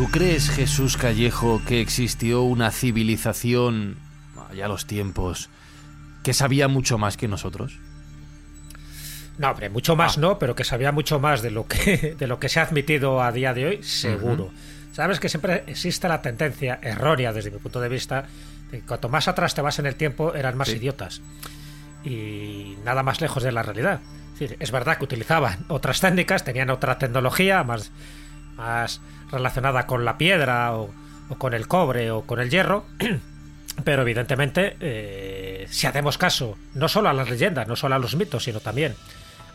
¿Tú crees, Jesús Callejo, que existió una civilización, allá los tiempos, que sabía mucho más que nosotros? No, hombre, mucho más no, pero que sabía mucho más de lo que, de lo que se ha admitido a día de hoy, seguro. Sabes que siempre existe la tendencia errónea, desde mi punto de vista, de que cuanto más atrás te vas en el tiempo, eran más Sí. idiotas. Y nada más lejos de la realidad. Es, decir, es verdad que utilizaban otras técnicas, tenían otra tecnología más, más relacionada con la piedra o, o con el cobre o con el hierro, pero evidentemente, eh, si hacemos caso no solo a las leyendas, no solo a los mitos, sino también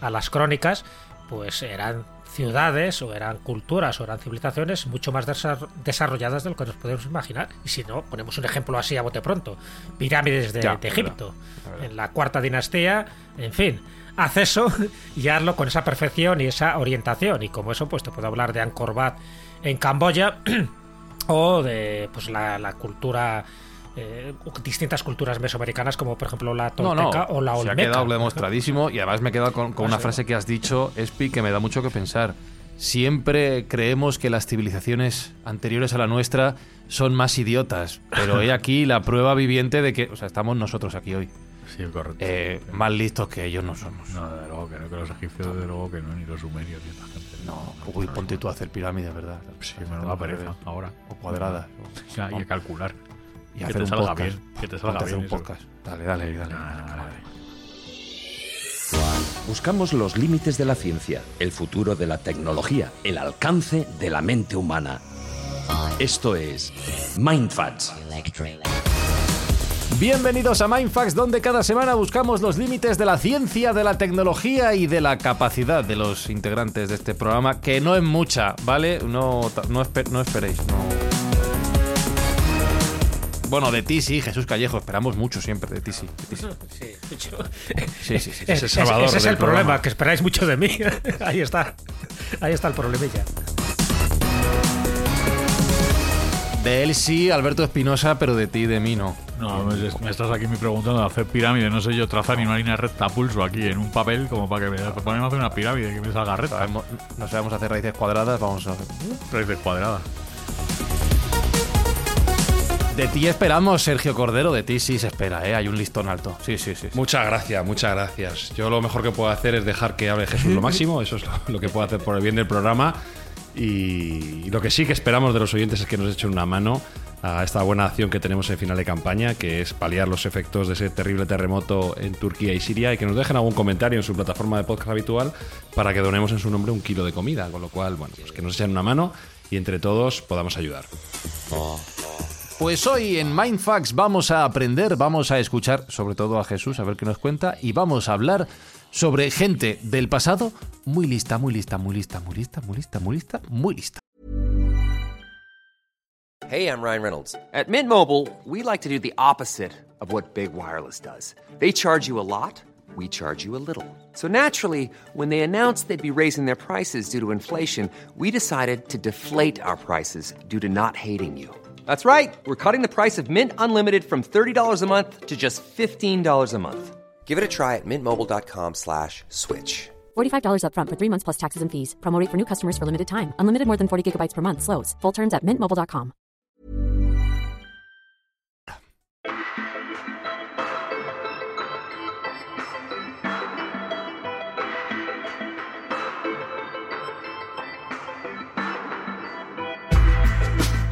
a las crónicas, pues eran ciudades o eran culturas o eran civilizaciones mucho más desa- desarrolladas de lo que nos podemos imaginar. Y si no, ponemos un ejemplo así a bote pronto. Pirámides de, Ya, de es Egipto, en la cuarta dinastía, en fin. Haz eso y hazlo con esa perfección y esa orientación. Y como eso, pues te puedo hablar de Angkor Wat en Camboya o de pues la, la cultura eh, distintas culturas mesoamericanas como por ejemplo la tolteca no, o la se ha olmeca. quedado demostradísimo y además me he quedado con, con una frase que has dicho, Espi, que me da mucho que pensar. Siempre creemos que las civilizaciones anteriores a la nuestra son más idiotas, pero he aquí la prueba viviente de que, o sea, estamos nosotros aquí hoy, Sí, correcto. eh, más listos que ellos no somos. No, desde luego que no, que los egipcios, desde luego que no, ni los sumerios, ni esta gente. No, uy, ponte tú a hacer pirámides, ¿verdad? Sí, me da pereza ahora. O cuadradas. Ya, y a calcular. Y que hacer te un salga podcast. bien. Que te salga hacer bien. un podcast. Dale, dale, dale. Ah, vale. Buscamos los límites de la ciencia, el futuro de la tecnología, el alcance de la mente humana. Esto es Mindfacts. Bienvenidos a Mindfax, donde cada semana buscamos los límites de la ciencia, de la tecnología y de la capacidad de los integrantes de este programa, que no es mucha, ¿vale? No, no, espe- no esperéis, no. Bueno, de ti sí, Jesús Callejo, esperamos mucho siempre de ti sí. de ti sí. Sí, yo- Sí, sí, sí. Es- el es- salvador ese es del el problema, programa. que esperáis mucho de mí. Ahí está. Ahí está el problemilla. De él sí, Alberto Espinosa, pero de ti y de mí no. No, me, estás aquí me preguntando de hacer pirámide. No sé yo trazar ni una línea recta pulso aquí en un papel como para que me ponemos a hacer una pirámide que me salga recta. Sabemos- no sabemos hacer raíces cuadradas, vamos a hacer. Raíces cuadradas. De ti esperamos, Sergio Cordero, de ti sí se espera, ¿eh? Hay un listón alto. Sí, sí, sí. sí. Muchas gracias, muchas gracias. Yo lo mejor que puedo hacer es dejar que hable Jesús lo máximo, eso es lo, lo que puedo hacer por el bien del programa. Y, lo que sí que esperamos de los oyentes es que nos echen una mano a esta buena acción que tenemos en final de campaña, que es paliar los efectos de ese terrible terremoto en Turquía y Siria, y que nos dejen algún comentario en su plataforma de podcast habitual para que donemos en su nombre un kilo de comida. Con lo cual, bueno, pues que nos echen una mano y entre todos podamos ayudar. Pues hoy en Mindfax vamos a aprender, vamos a escuchar sobre todo a Jesús, a ver qué nos cuenta, y vamos a hablar sobre gente del pasado muy lista, muy lista, muy lista, muy lista, muy lista, muy lista, muy lista. Hey, I'm Ryan Reynolds. At Mint Mobile, we like to do the opposite of what Big Wireless does. They charge you a lot, we charge you a little. So naturally, when they announced they'd be raising their prices due to inflation, we decided to deflate our prices due to not hating you. That's right. We're cutting the price of Mint Unlimited from $30 a month to just $15 a month. Give it a try at mintmobile.com slash switch. $45 upfront for three months plus taxes and fees. Promo rate for new customers for limited time. Unlimited more than 40 gigabytes per month. Slows. Full terms at mintmobile.com.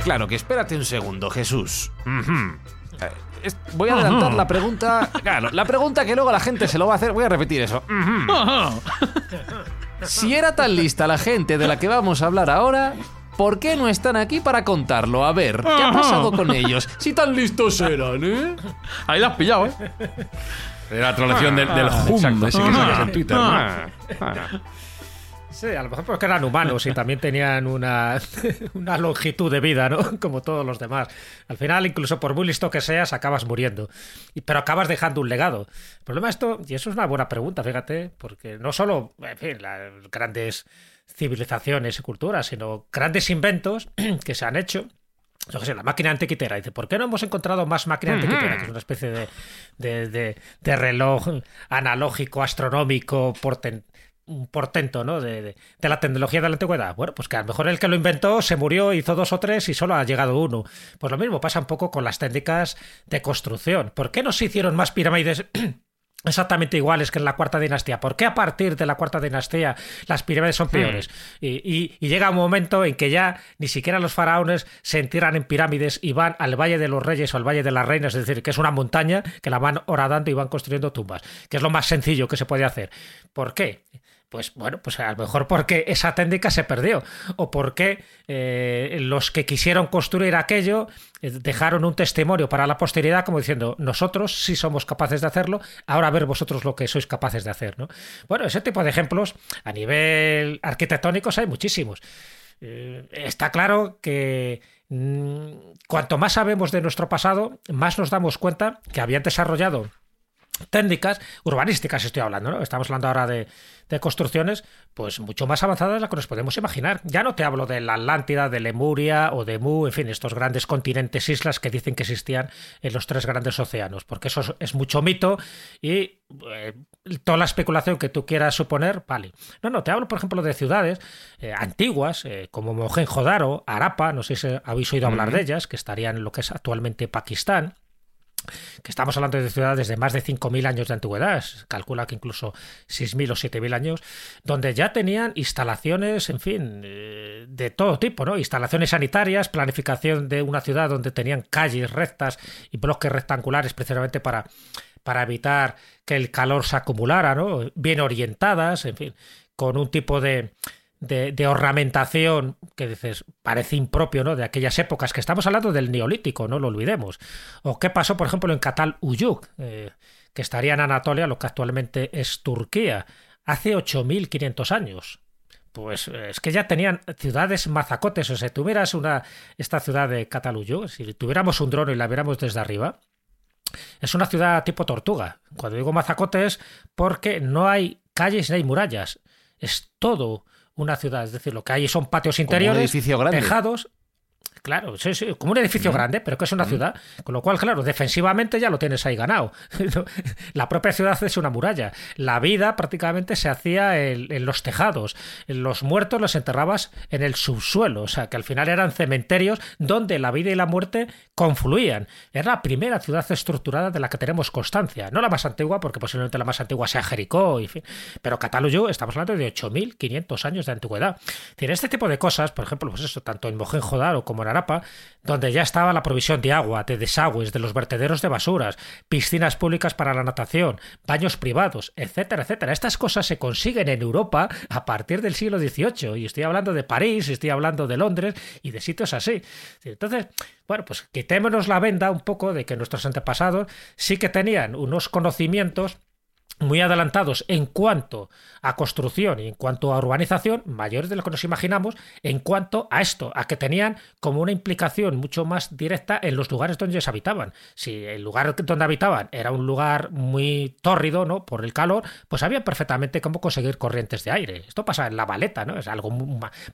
Claro que espérate un segundo, Jesús. Ujú. Es- Voy a adelantar la pregunta. Claro, la pregunta que luego la gente se lo va a hacer. Voy a repetir eso. Si era tan lista la gente de la que vamos a hablar ahora, ¿por qué no están aquí para contarlo? A ver, ¿qué ha pasado con ellos? Si tan listos eran, ¿eh? Ahí la has pillado, ¿eh? La troleación del, del Ah, hum, ese que sacas en Twitter. ¿no? Sí, a lo mejor porque eran humanos y también tenían una, una longitud de vida, ¿no? Como todos los demás. Al final, incluso por muy listo que seas, acabas muriendo. Pero acabas dejando un legado. El problema de esto, y eso es una buena pregunta, fíjate, porque no solo, en fin, las grandes civilizaciones y culturas, sino grandes inventos que se han hecho. Yo qué sé, la máquina antiquitera. Dice, ¿por qué no hemos encontrado más máquina antiquitera? Que es una especie de, de, de- de reloj analógico, astronómico, porten- un portento ¿no? de, de- de la tecnología de la antigüedad. Bueno, pues que a lo mejor el que lo inventó se murió, hizo dos o tres y solo ha llegado uno. Pues lo mismo pasa un poco con las técnicas de construcción. ¿Por qué no se hicieron más pirámides? Exactamente iguales que en la cuarta dinastía. ¿Por qué a partir de la cuarta dinastía las pirámides son peores? Y, y- y llega un momento en que ya ni siquiera los faraones se entierran en pirámides y van al Valle de los Reyes o al Valle de las Reinas, es decir, que es una montaña que la van horadando y van construyendo tumbas, que es lo más sencillo que se puede hacer. ¿Por qué? Pues bueno, pues a lo mejor porque esa técnica se perdió o porque eh, los que quisieron construir aquello eh, dejaron un testimonio para la posteridad como diciendo nosotros sí somos capaces de hacerlo, ahora ver vosotros lo que sois capaces de hacer, ¿no? Bueno, ese tipo de ejemplos a nivel arquitectónicos hay muchísimos. Eh, está claro que mm, cuanto más sabemos de nuestro pasado, más nos damos cuenta que habían desarrollado técnicas urbanísticas estoy hablando, ¿no? Estamos hablando ahora de, de construcciones, pues mucho más avanzadas de las que nos podemos imaginar. Ya no te hablo de la Atlántida, de Lemuria o de Mu, en fin, estos grandes continentes, islas que dicen que existían en los tres grandes océanos, porque eso es, es mucho mito y eh, toda la especulación que tú quieras suponer, vale. No, no, te hablo, por ejemplo, de ciudades eh, antiguas, eh, como Mohenjo-Daro, Arapa, no sé si habéis oído hablar de ellas, que estarían en lo que es actualmente Pakistán que estamos hablando de ciudades de más de 5.000 años de antigüedad, calcula que incluso 6.000 o 7.000 años, donde ya tenían instalaciones, en fin, eh, de todo tipo, ¿no? Instalaciones sanitarias, planificación de una ciudad donde tenían calles rectas y bloques rectangulares precisamente para, para evitar que el calor se acumulara, ¿no? Bien orientadas, en fin, con un tipo de, de, ornamentación que dices parece impropio ¿no? de aquellas épocas que estamos hablando del neolítico, no lo olvidemos. O qué pasó, por ejemplo, en Katal Uyuk, eh, que estaría en Anatolia, lo que actualmente es Turquía, hace 8.500 años. Pues eh, es que ya tenían ciudades mazacotes, o sea, si tuvieras una, esta ciudad de Cataluyo, si tuviéramos un dron y la viéramos desde arriba, es una ciudad tipo tortuga. Cuando digo mazacotes, porque no hay calles ni hay murallas. Es todo una ciudad. Es decir, lo que hay son patios interiores, tejados. Claro, sí, sí, como un edificio grande, pero que es una ciudad. Con lo cual, claro, defensivamente ya lo tienes ahí ganado. La propia ciudad es una muralla. La vida prácticamente se hacía en, en los tejados. Los muertos los enterrabas en el subsuelo. O sea, que al final eran cementerios donde la vida y la muerte confluían. Era la primera ciudad estructurada de la que tenemos constancia. No la más antigua, porque posiblemente la más antigua sea Jericó, y fin. pero Cataluyo estamos hablando de 8.500 años de antigüedad. Es este tipo de cosas, por ejemplo, pues eso, tanto en Mohenjo-Daro como en Donde ya estaba la provisión de agua, de desagües, de los vertederos de basuras, piscinas públicas para la natación, baños privados, etcétera, etcétera. Estas cosas se consiguen en Europa a partir del siglo XVIII. Y estoy hablando de París, estoy hablando de Londres y de sitios así. Entonces, bueno, pues quitémonos la venda un poco de que nuestros antepasados sí que tenían unos conocimientos muy adelantados en cuanto a construcción y en cuanto a urbanización, mayores de lo que nos imaginamos, en cuanto a esto, a que tenían como una implicación mucho más directa en los lugares donde ellos habitaban. Si el lugar donde habitaban era un lugar muy tórrido, ¿no? Por el calor, pues sabían perfectamente cómo conseguir corrientes de aire. Esto pasa en La Valeta, ¿no? Es algo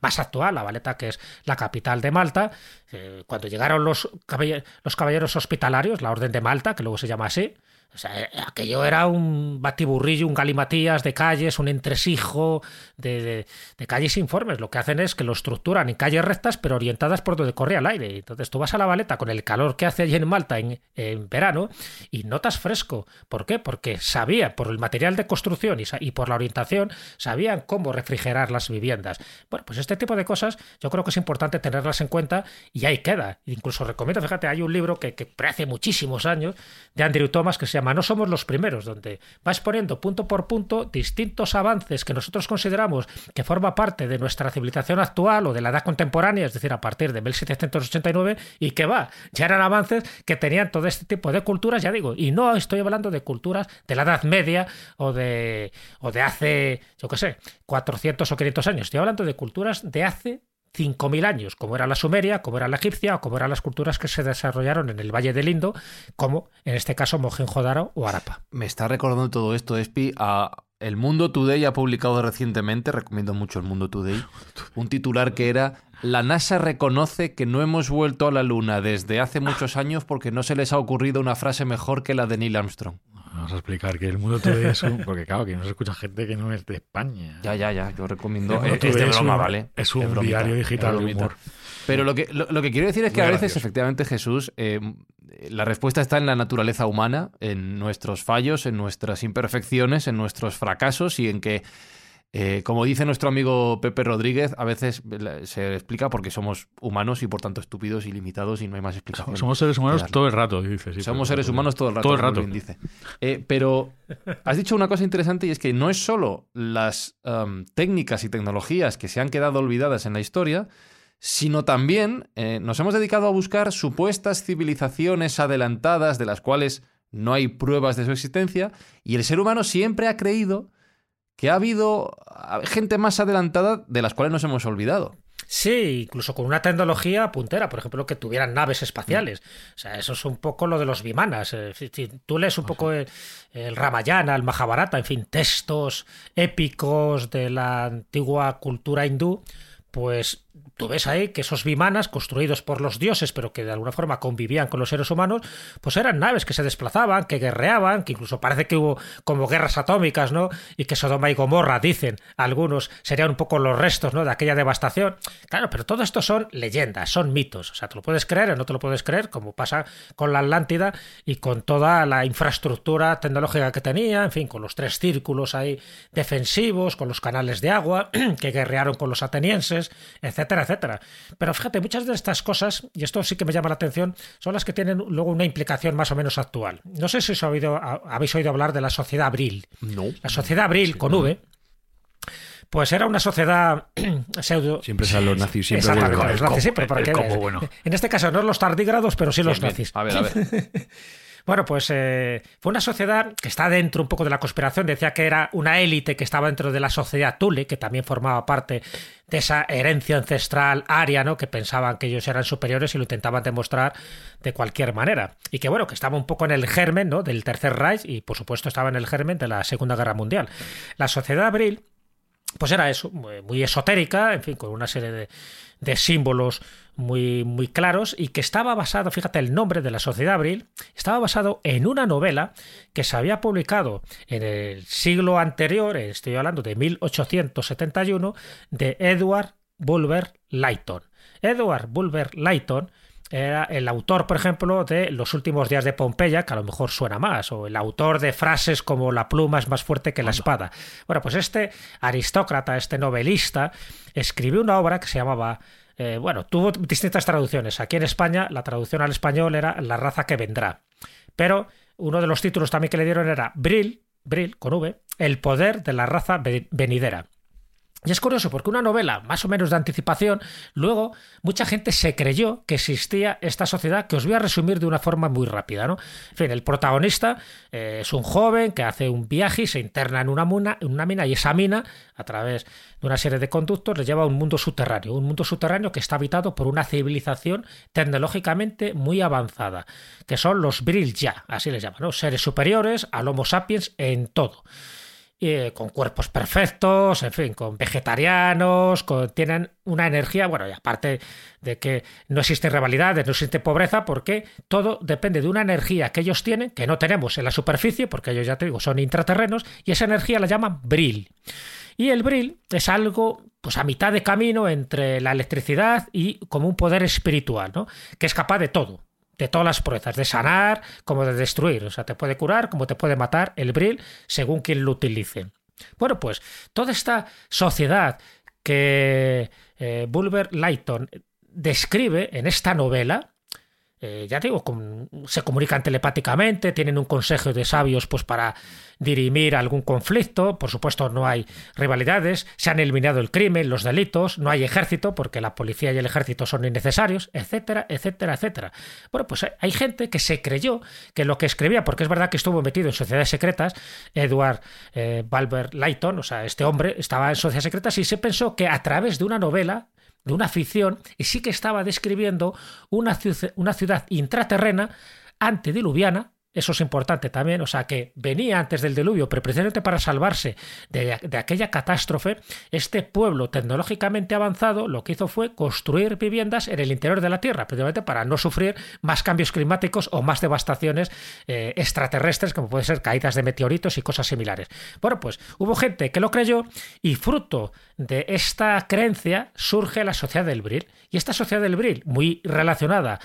más actual, La Valeta, que es la capital de Malta. Eh, cuando llegaron los, caballe- los caballeros hospitalarios, la Orden de Malta, que luego se llama así, o sea, eh, aquello era un batiburrillo, un galimatías de calles, un entresijo de, calles informes. Lo que hacen es que lo estructuran en calles rectas, pero orientadas por donde corre el aire. Entonces tú vas a la valeta con el calor que hace allí en Malta en, verano y notas fresco. ¿Por qué? Porque sabían, por el material de construcción y por la orientación, sabían cómo refrigerar las viviendas. Bueno, pues este tipo de cosas yo creo que es importante tenerlas en cuenta y ahí queda. Incluso recomiendo, fíjate, hay un libro que, que hace muchísimos años de Andrew Thomas que se No somos los primeros, donde va exponiendo punto por punto distintos avances que nosotros consideramos que forma parte de nuestra civilización actual o de la edad contemporánea, es decir, a partir de 1789, y que va, ya eran avances que tenían todo este tipo de culturas, ya digo, y no estoy hablando de culturas de la Edad Media o de, o de hace, yo qué sé, 400 o 500 años, estoy hablando de culturas de hace 5.000 años, como era la sumeria, como era la egipcia o como eran las culturas que se desarrollaron en el Valle del Indo, como en este caso Mohenjo-Daro o Arapa. Me está recordando todo esto, Espi, a El Mundo Today ha publicado recientemente, recomiendo mucho El Mundo Today, un titular que era La NASA reconoce que no hemos vuelto a la Luna desde hace muchos años porque no se les ha ocurrido una frase mejor que la de Neil Armstrong. Vamos a explicar que el mundo today es un. Porque claro, que no se escucha gente que no es de España. Ya, ya, ya, yo recomiendo. El Mundo Es, es de broma, un- ¿vale? Es un bromita, diario digital es de humor. Pero lo que, lo, lo que quiero decir es que Muy a veces, gracioso. efectivamente, Jesús, eh, la respuesta está en la naturaleza humana, en nuestros fallos, en nuestras imperfecciones, en nuestros fracasos y en que, eh, como dice nuestro amigo Pepe Rodríguez, a veces se explica porque somos humanos y por tanto estúpidos y limitados y no hay más explicación. Somos seres humanos todo el rato, dice. sí, Somos seres humanos todo el rato. Todo el rato. bien dice. Eh, pero has dicho una cosa interesante y es que no es solo las am, técnicas y tecnologías que se han quedado olvidadas en la historia, sino también eh, nos hemos dedicado a buscar supuestas civilizaciones adelantadas de las cuales no hay pruebas de su existencia y el ser humano siempre ha creído que ha habido gente más adelantada de las cuales nos hemos olvidado. Sí, incluso con una tecnología puntera, por ejemplo, que tuvieran naves espaciales. Mm. O sea, eso es un poco lo de los vimanas. Eh, Si si tú lees un poco el, el Ramayana, el Mahabharata, en fin, textos épicos de la antigua cultura hindú, pues tú ves ahí que esos vimanas, construidos por los dioses, pero que de alguna forma convivían con los seres humanos, pues eran naves que se desplazaban, que guerreaban, que incluso parece que hubo como guerras atómicas, ¿no? Y que Sodoma y Gomorra, dicen algunos, serían un poco los restos, ¿no? De aquella devastación. Claro, pero todo esto son leyendas, son mitos. O sea, te lo puedes creer o no te lo puedes creer, como pasa con la Atlántida y con toda la infraestructura tecnológica que tenía, en fin, con los tres círculos ahí defensivos, con los canales de agua que guerrearon con los atenienses, etcétera, etcétera. Pero fíjate, muchas de estas cosas, y esto sí que me llama la atención, son las que tienen luego una implicación más o menos actual. No sé si os ha oído- habéis oído hablar de la sociedad Abril. No. La sociedad Abril, con V, pues era una sociedad pseudo... Siempre salen los nazis, siempre vuelven. los nazis, bueno. En este caso no los tardígrados, pero sí los Bien, bien. nazis. A ver, a ver. Bueno, pues eh, fue una sociedad que está dentro un poco de la conspiración. Decía que era una élite que estaba dentro de la sociedad Tule, que también formaba parte de esa herencia ancestral aria, ¿no? Que pensaban que ellos eran superiores y lo intentaban demostrar de cualquier manera. Y que bueno, que estaba un poco en el germen, ¿no? Del Tercer Reich y por supuesto estaba en el germen de la Segunda Guerra Mundial. La sociedad Abril pues era eso, muy, esotérica, en fin, con una serie de, símbolos muy, muy claros y que estaba basado, fíjate, el nombre de la Sociedad Abril, estaba basado en una novela que se había publicado en el siglo anterior, estoy hablando de 1871, de Edward Bulwer Lytton. Edward Bulwer Lytton era el autor, por ejemplo, de Los últimos días de Pompeya, que a lo mejor suena más, o el autor de frases como la pluma es más fuerte que la espada. Bueno, pues este aristócrata, este novelista, escribió una obra que se llamaba eh, bueno, tuvo distintas traducciones. Aquí en España la traducción al español era La raza que vendrá. Pero uno de los títulos también que le dieron era Brill, Brill con V, El poder de la raza ve- venidera. Y es curioso porque una novela más o menos de anticipación, luego mucha gente se creyó que existía esta sociedad que os voy a resumir de una forma muy rápida. ¿no? En fin, el protagonista eh, es un joven que hace un viaje y se interna en una, mina y esa mina, a través de una serie de conductos, le lleva a un mundo subterráneo. Un mundo subterráneo que está habitado por una civilización tecnológicamente muy avanzada, que son los Brill Ya, así les llaman, ¿no? seres superiores al Homo sapiens en todo eh, con cuerpos perfectos, en fin, con vegetarianos, tienen una energía, bueno, y aparte de que no existen rivalidades, no existe pobreza, porque todo depende de una energía que ellos tienen, que no tenemos en la superficie, porque ellos ya te digo, son intraterrenos, y esa energía la llaman Brill. Y el Brill es algo, pues a mitad de camino entre la electricidad y como un poder espiritual, ¿no? Que es capaz de todo de todas las proezas, de sanar como de destruir. O sea, te puede curar como te puede matar el Brill según quien lo utilice. Bueno, pues toda esta sociedad que eh, Bulwer Lytton describe en esta novela eh, ya digo, se comunican telepáticamente, tienen un consejo de sabios pues para dirimir algún conflicto, por supuesto no hay rivalidades, se han eliminado el crimen, los delitos, no hay ejército porque la policía y el ejército son innecesarios, etcétera, etcétera, etcétera. Bueno, pues hay- hay gente que se creyó que lo que escribía, porque es verdad que estuvo metido en sociedades secretas, Edward eh, Balber Layton, o sea, este hombre estaba en sociedades secretas y se pensó que a través de una novela de una ficción y sí que estaba describiendo una, una ciudad intraterrena antediluviana. Eso es importante también, o sea que venía antes del diluvio, pero precisamente para salvarse de, de aquella catástrofe, este pueblo tecnológicamente avanzado lo que hizo fue construir viviendas en el interior de la Tierra, precisamente para no sufrir más cambios climáticos o más devastaciones eh, extraterrestres, como pueden ser caídas de meteoritos y cosas similares. Bueno, pues hubo gente que lo creyó y fruto de esta creencia surge la sociedad del Bril. Y esta sociedad del Bril, muy relacionada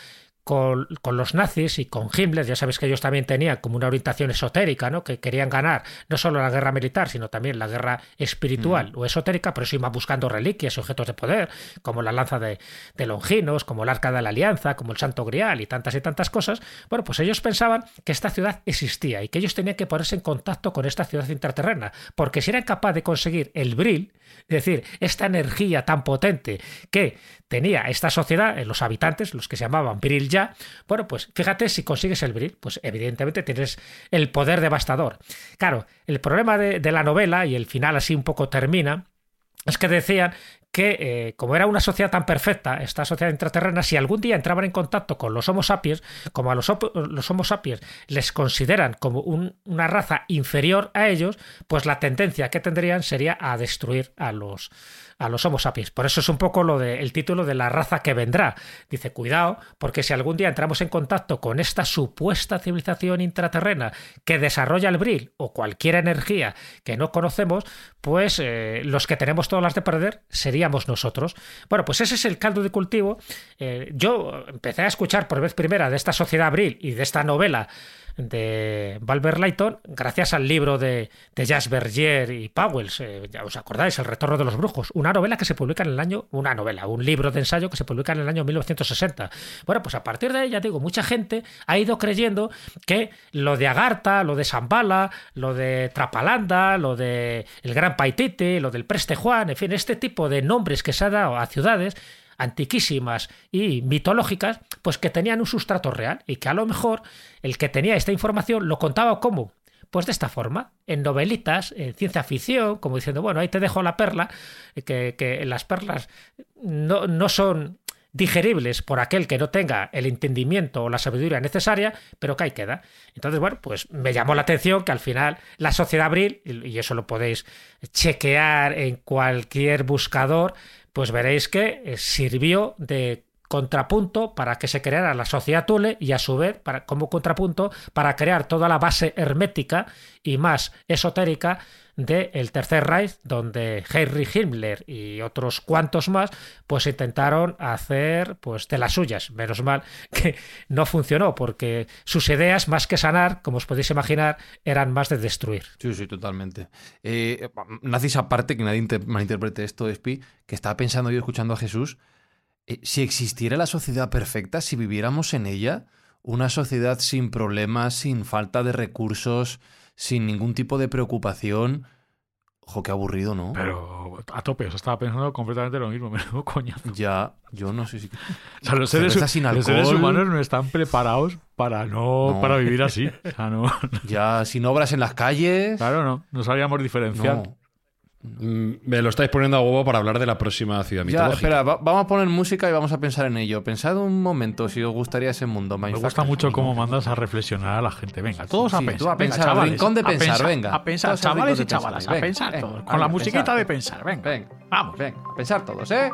con, con, los nazis y con Himmler, ya sabéis que ellos también tenían como una orientación esotérica, ¿no? que querían ganar no solo la guerra militar, sino también la guerra espiritual mm. o esotérica, por eso iban buscando reliquias, objetos de poder, como la lanza de, de, Longinos, como el arca de la alianza, como el santo grial y tantas y tantas cosas. Bueno, pues ellos pensaban que esta ciudad existía y que ellos tenían que ponerse en contacto con esta ciudad intraterrena, porque si eran capaces de conseguir el bril, es decir, esta energía tan potente que tenía esta sociedad, los habitantes, los que se llamaban Bril ya, bueno, pues fíjate si consigues el Bril, pues evidentemente tienes el poder devastador. Claro, el problema de, la novela, y el final así un poco termina, es que decían que eh, como era una sociedad tan perfecta, esta sociedad intraterrena, si algún día entraban en contacto con los Homo sapiens, como a los, los Homo sapiens les consideran como un, una raza inferior a ellos, pues la tendencia que tendrían sería a destruir a los, a los Homo sapiens. Por eso es un poco lo de, el título de la raza que vendrá. Dice, cuidado, porque si algún día entramos en contacto con esta supuesta civilización intraterrena que desarrolla el bril o cualquier energía que no conocemos, pues eh, los que tenemos todas las de perder seríamos nosotros. Bueno, pues ese es el caldo de cultivo. Eh, yo empecé a escuchar por vez primera de esta sociedad bril y de esta novela de Valver Layton gracias al libro de, de Jas Berger y Powells, eh, ya os acordáis, El retorno de los brujos, una novela que se publica en el año, una novela, un libro de ensayo que se publica en el año 1960. Bueno, pues a partir de ella, digo, mucha gente ha ido creyendo que lo de Agartha, lo de Zambala, lo de Trapalanda, lo de el Gran Paitite, lo del Preste Juan, en fin, este tipo de nombres que se ha dado a ciudades antiquísimas y mitológicas, pues que tenían un sustrato real y que a lo mejor el que tenía esta información lo contaba como pues de esta forma, en novelitas, en ciencia ficción, como diciendo, bueno, ahí te dejo la perla, que, que las perlas no, no son digeribles por aquel que no tenga el entendimiento o la sabiduría necesaria, pero que ahí queda. Entonces, bueno, pues me llamó la atención que al final la sociedad abril, y eso lo podéis chequear en cualquier buscador, pues veréis que sirvió de contrapunto para que se creara la sociedad Thule y a su vez para, como contrapunto para crear toda la base hermética y más esotérica del el Tercer Reich, donde Heinrich Himmler y otros cuantos más pues intentaron hacer pues de las suyas. Menos mal que no funcionó, porque sus ideas, más que sanar, como os podéis imaginar, eran más de destruir. Sí, sí, totalmente. Eh, nazis aparte, que nadie inter malinterprete esto, Espi, que estaba pensando yo escuchando a Jesús, eh, si existiera la sociedad perfecta, si viviéramos en ella, una sociedad sin problemas, sin falta de recursos, sin ningún tipo de preocupación. Ojo, qué aburrido, ¿no? Pero a tope, o sea, estaba pensando completamente lo mismo, menudo coñazo. Ya, yo no sé si. O sea, los seres, sin los seres humanos no están preparados para no, No. para vivir así. O sea, no. Ya, sin obras en las calles. Claro, no. No sabíamos diferenciar. No. Mm, Me lo estáis poniendo a huevo para hablar de la próxima ciudad Ya, mitológica. espera, va- vamos a poner música y vamos a pensar en ello. Pensad un momento si os gustaría ese mundo, Me gusta mucho cómo mandas a reflexionar a la gente. Venga, todos a Sí, pensar. tú a venga, pensar, al chavales, rincón de a pensar, pensar, venga. A pensar, chavales y chavalas, pensar, a pensar venga, todos. venga, Con la venga, musiquita pensar. de pensar, venga. Venga, Vamos. venga, a pensar todos, ¿eh?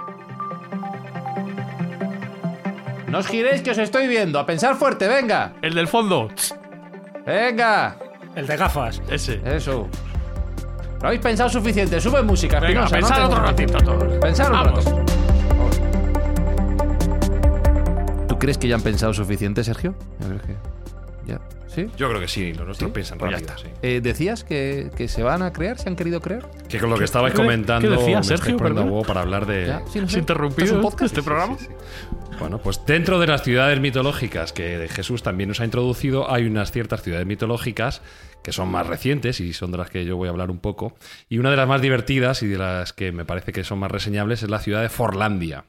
No os giréis que os estoy viendo. A pensar fuerte, venga. El del fondo. Venga. El de gafas. Ese. Eso. ¿Lo habéis pensado suficiente? Sube música, Venga, no te- otro ratito todos. Pensar un Vamos. rato. ¿Tú crees que ya han pensado suficiente, Sergio? Yo creo que. Ya. ¿Sí? Yo creo que sí, los nuestros ¿Sí? piensan Pues ya rápido. está. sí. Eh, ¿Decías que, que se van a crear? ¿Se han querido crear? Que con lo que estabais qué- comentando qué decía me estáis Sergio, poniendo a perdón? huevo para hablar de... Ya, sí, no ¿Es sé. interrumpido ¿Esto es un podcast? este programa? Sí, sí, sí. Bueno, pues dentro de las ciudades mitológicas que Jesús también nos ha introducido, hay unas ciertas ciudades mitológicas que son más recientes y son de las que yo voy a hablar un poco. Y una de las más divertidas y de las que me parece que son más reseñables es la ciudad de Forlandia.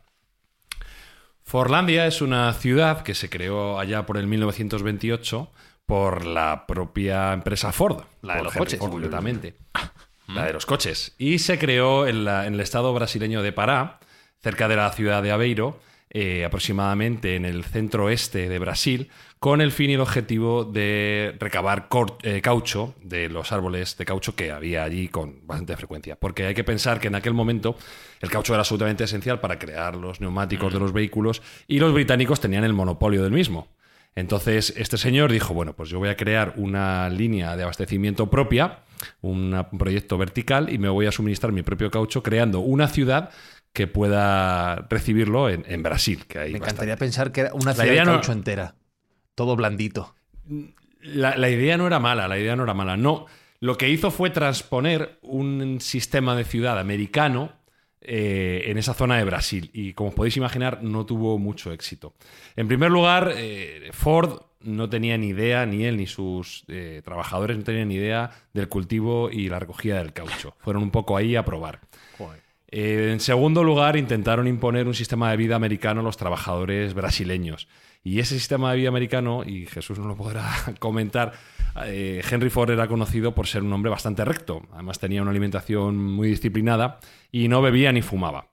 Forlandia es una ciudad que se creó allá por el 1928 por la propia empresa Ford. La de los Henry coches. Ford, concretamente. La de los coches. Y se creó en, la- en el estado brasileño de Pará, cerca de la ciudad de Aveiro, eh, aproximadamente en el centro oeste de Brasil, con el fin y el objetivo de recabar eh, caucho de los árboles de caucho que había allí con bastante frecuencia. Porque hay que pensar que en aquel momento el caucho era absolutamente esencial para crear los neumáticos de los vehículos y los británicos tenían el monopolio del mismo. Entonces, este señor dijo, bueno, pues yo voy a crear una línea de abastecimiento propia, un proyecto vertical, y me voy a suministrar mi propio caucho, creando una ciudad que pueda recibirlo en, en Brasil. Que hay Me bastante. encantaría pensar que era una ciudad de no- caucho entera. Todo blandito. La, la idea no era mala, la idea no era mala. No, lo que hizo fue transponer un sistema de ciudad americano eh, en esa zona de Brasil. Y como os podéis imaginar, no tuvo mucho éxito. En primer lugar, eh, Ford no tenía ni idea, ni él ni sus eh, trabajadores no tenían ni idea del cultivo y la recogida del caucho. Fueron un poco ahí a probar. Eh, en segundo lugar, intentaron imponer un sistema de vida americano a los trabajadores brasileños. Y ese sistema de vida americano, y Jesús nos lo podrá comentar, eh, Henry Ford era conocido por ser un hombre bastante recto. Además tenía una alimentación muy disciplinada y no bebía ni fumaba.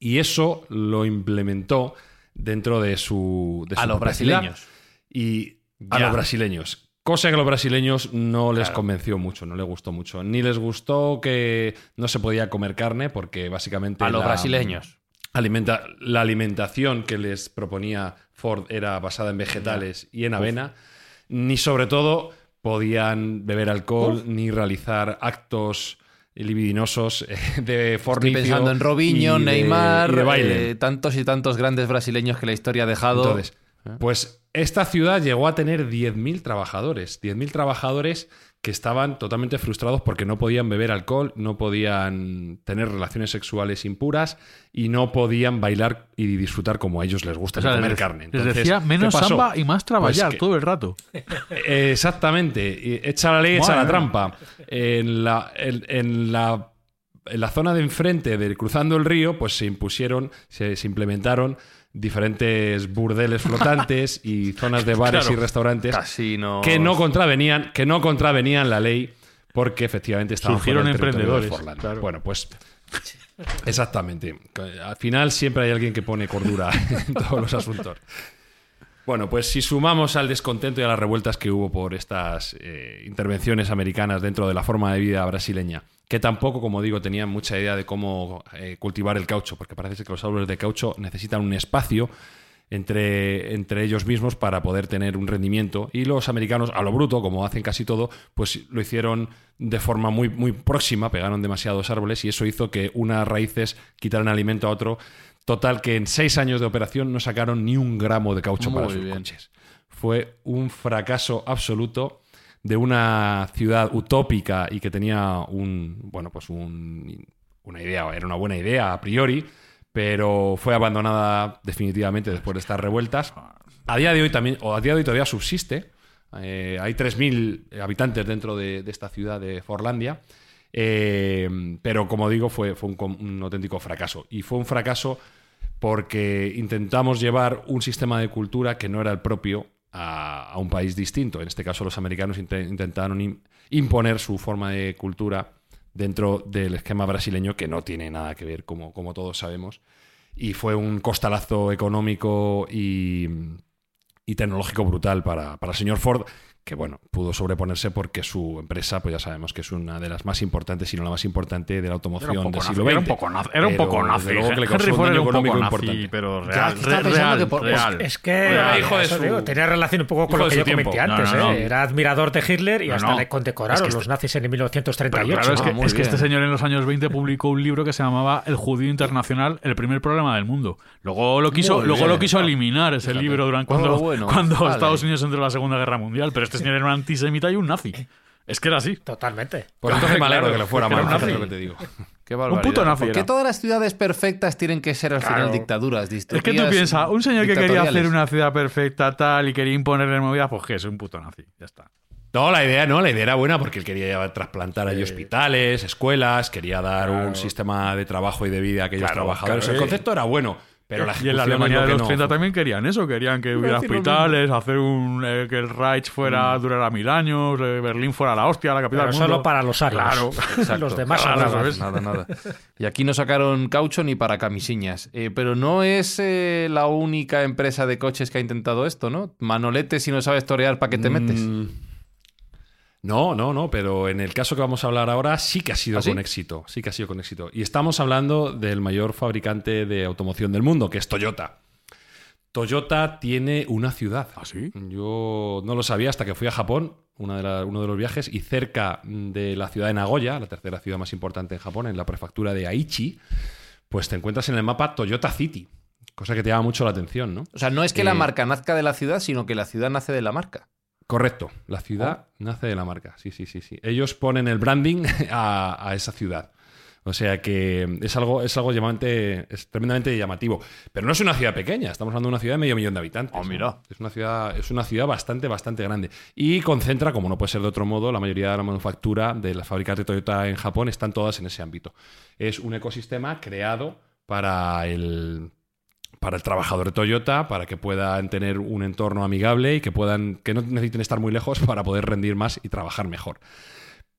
Y eso lo implementó dentro de su... de A los brasileños. Y a Ya. los brasileños. Cosa que a los brasileños no les convenció mucho, no les gustó mucho. Ni les gustó que no se podía comer carne porque básicamente... A los la- brasileños. alimenta- la alimentación que les proponía Ford era basada en vegetales y en avena, ni sobre todo podían beber alcohol ni realizar actos libidinosos eh, de Estoy fornicio pensando en Robinho, y Neymar, y de baile. eh, tantos y tantos grandes brasileños que la historia ha dejado. Entonces, pues esta ciudad llegó a tener 10.000 trabajadores. 10.000 trabajadores que estaban totalmente frustrados porque no podían beber alcohol, no podían tener relaciones sexuales impuras y no podían bailar y disfrutar como a ellos les gusta, O sea, comer les- carne. les Entonces, decía ¿qué menos samba y más trabajar Pues todo el rato. eh, Exactamente. Echa la ley, echa Madre la trampa. En la, en, en la, en la zona de enfrente, de, cruzando el río, pues se impusieron, se, se implementaron diferentes burdeles flotantes y zonas de bares Claro. y restaurantes Casinos. que no contravenían, que no contravenían la ley porque efectivamente estaban Surgieron fuera del territorio de emprendedores, claro. Bueno, pues exactamente. Al final siempre hay alguien que pone cordura en todos los asuntos. Bueno, pues si sumamos al descontento y a las revueltas que hubo por estas eh, intervenciones americanas dentro de la forma de vida brasileña, que tampoco, como digo, tenían mucha idea de cómo eh, cultivar el caucho, porque parece ser que los árboles de caucho necesitan un espacio entre, entre ellos mismos para poder tener un rendimiento. Y los americanos, a lo bruto, como hacen casi todo, pues lo hicieron de forma muy, muy próxima, pegaron demasiados árboles y eso hizo que unas raíces quitaran alimento a otro. Total, que en seis años de operación no sacaron ni un gramo de caucho para sus coches. Fue un fracaso absoluto de una ciudad utópica y que tenía un, bueno, pues un- una idea, era una buena idea a priori, pero fue abandonada definitivamente después de estas revueltas. A día de hoy también, o a día de hoy todavía subsiste. Eh, hay 3.000 habitantes dentro de, esta ciudad de Forlandia. Eh, pero como digo, fue, fue un auténtico fracaso. Y fue un fracaso porque intentamos llevar un sistema de cultura que no era el propio a, un país distinto. En este caso, los americanos inte- intentaron im- imponer su forma de cultura dentro del esquema brasileño que no tiene nada que ver, como, como todos sabemos. Y fue un costalazo económico y, y tecnológico brutal para, para el señor Ford, que bueno, pudo sobreponerse porque su empresa, pues ya sabemos que es una de las más importantes, si no la más importante de la automoción del siglo XX. era un poco nazi, era un Pero, poco nazi. luego que le causó un daño era un poco económico nazi, importante. pero Ya, real, pensando real, que por- real. Es que Real, hijo de eso su- digo, tenía relación un poco con lo que yo tiempo. comenté antes. no, no. ¿eh? Era admirador de Hitler y No, hasta no. le condecoraron Es que los este- nazis en el Pero 1938. claro, es que, Ah, es que este señor en los años 20 publicó un libro que se llamaba El judío internacional, el primer problema del mundo. Luego lo quiso, luego lo quiso eliminar ese libro durante cuando, Oh, cuando Vale. Estados Unidos entró en la Segunda Guerra Mundial. Pero este señor era un antisemita y un nazi. Es que era así. Totalmente. Pues entonces me alegro que le fuera mal, un fíjate nazi. lo que te digo. Qué Un puto nazi ¿Por qué todas las ciudades perfectas tienen que ser al final Claro. dictaduras, Es que tú piensas, un señor que quería hacer una ciudad perfecta tal y quería imponerle movidas, pues que es un puto nazi. Ya está. No, la idea no, la idea era buena porque él quería trasplantar allí hospitales, escuelas, quería dar un sistema de trabajo y de vida a aquellos Claro, trabajadores. claro, el concepto era bueno, pero la y en la Alemania de los no 30 fue. también querían eso, querían que hubiera hospitales, hacer un eh, que el Reich fuera durara mil años, eh, Berlín fuera la hostia, la capital Pero del mundo. solo para los arios. Claro. Exacto. Los demás Claro, ¿sabes? Nada, nada. Y aquí no sacaron caucho ni para camisiñas. Eh, pero no es eh, la única empresa de coches que ha intentado esto, ¿no? Manolete, si no sabes torear, ¿para qué te metes? No, no, no, pero en el caso que vamos a hablar ahora sí que ha sido ¿Ah, sí? con éxito, sí que ha sido con éxito. Y estamos hablando del mayor fabricante de automoción del mundo, que es Toyota. Toyota tiene una ciudad. ¿Ah, sí? Yo no lo sabía hasta que fui a Japón, una de la- uno de los viajes, y cerca de la ciudad de Nagoya, la tercera ciudad más importante en Japón, en la prefectura de Aichi, pues te encuentras en el mapa Toyota City, cosa que te llama mucho la atención, ¿no? O sea, no es que la Eh, marca nazca de la ciudad, sino que la ciudad nace de la marca. Correcto, la ciudad nace de la marca, sí, sí, sí, sí. Ellos ponen el branding a, a esa ciudad. O sea que es algo, es algo llamante, es tremendamente llamativo. Pero no es una ciudad pequeña, estamos hablando de una ciudad de medio millón de habitantes. Oh, ¿no? mira. Es una ciudad, es una ciudad bastante, bastante grande. Y concentra, como no puede ser de otro modo, la mayoría de la manufactura de las fábricas de Toyota en Japón están todas en ese ámbito. Es un ecosistema creado para el, para el trabajador de Toyota, para que puedan tener un entorno amigable y que puedan que no necesiten estar muy lejos para poder rendir más y trabajar mejor.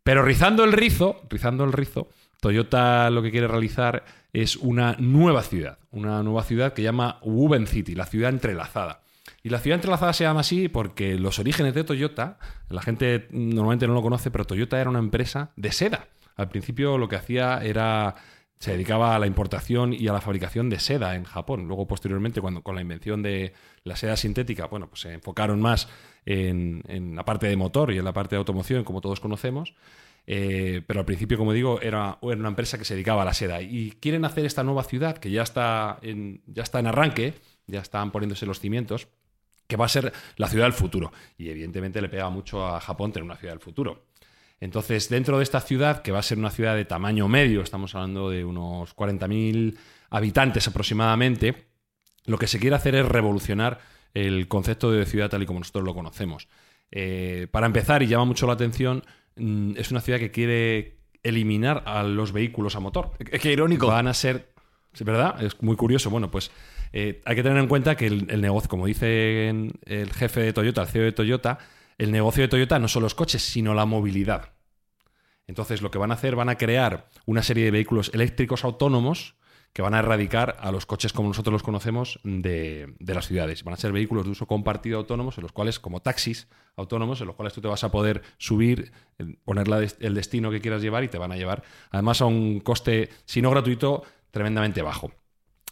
Pero rizando el rizo, rizando el rizo, Toyota lo que quiere realizar es una nueva ciudad, una nueva ciudad que llama Woven City, la ciudad entrelazada. Y la ciudad entrelazada se llama así porque los orígenes de Toyota, la gente normalmente no lo conoce, pero Toyota era una empresa de seda. Al principio lo que hacía era se dedicaba a la importación y a la fabricación de seda en Japón. Luego, posteriormente, cuando con la invención de la seda sintética, bueno, pues se enfocaron más en, la parte de motor y en la parte de automoción, como todos conocemos. Eh, pero al principio, como digo, era, era una empresa que se dedicaba a la seda. Y quieren hacer esta nueva ciudad, que ya está en, ya está en arranque, ya están poniéndose los cimientos, que va a ser la ciudad del futuro. Y evidentemente le pega mucho a Japón tener una ciudad del futuro. Entonces, dentro de esta ciudad, que va a ser una ciudad de tamaño medio, estamos hablando de unos 40.000 habitantes aproximadamente, lo que se quiere hacer es revolucionar el concepto de ciudad tal y como nosotros lo conocemos. Eh, para empezar, y llama mucho la atención, mm, es una ciudad que quiere eliminar a los vehículos a motor. Qué irónico. Van a ser. ¿Es verdad? Es muy curioso. Bueno, pues eh, hay que tener en cuenta que el, el negocio, como dice el jefe de Toyota, el CEO de Toyota, el negocio de Toyota no son los coches, sino la movilidad. Entonces, lo que van a hacer, van a crear una serie de vehículos eléctricos autónomos que van a erradicar a los coches como nosotros los conocemos de, las ciudades. Van a ser vehículos de uso compartido autónomos en los cuales, como taxis autónomos, en los cuales tú te vas a poder subir, poner el destino que quieras llevar y te van a llevar, además, a un coste, si no gratuito, tremendamente bajo.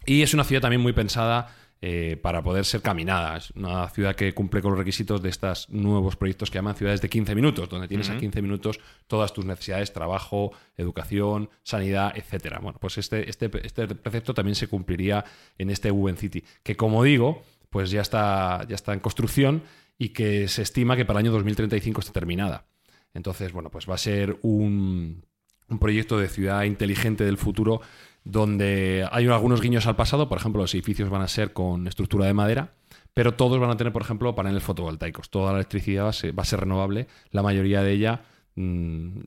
Y es una ciudad también muy pensada eh, para poder ser caminada. Es una ciudad que cumple con los requisitos de estos nuevos proyectos que llaman ciudades de 15 minutos, donde tienes a 15 minutos todas tus necesidades, trabajo, educación, sanidad, etcétera. Bueno, pues este, este, este precepto también se cumpliría en este Woven City, que como digo, pues ya está, ya está en construcción y que se estima que para el año 2035 esté terminada. Entonces, bueno, pues va a ser un, un proyecto de ciudad inteligente del futuro donde hay algunos guiños al pasado, por ejemplo, los edificios van a ser con estructura de madera, pero todos van a tener, por ejemplo, paneles fotovoltaicos. Toda la electricidad va a ser, va a ser renovable, la mayoría de ella mm,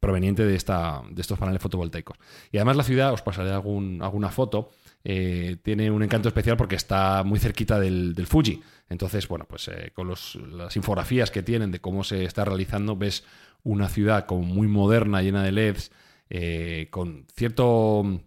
proveniente de, esta, de estos paneles fotovoltaicos. Y además la ciudad, os pasaré algún, alguna foto, eh, tiene un encanto especial porque está muy cerquita del, Fuji. Entonces, bueno, pues eh, con los- las infografías que tienen de cómo se está realizando, ves una ciudad como muy moderna, llena de LEDs, eh, con cierto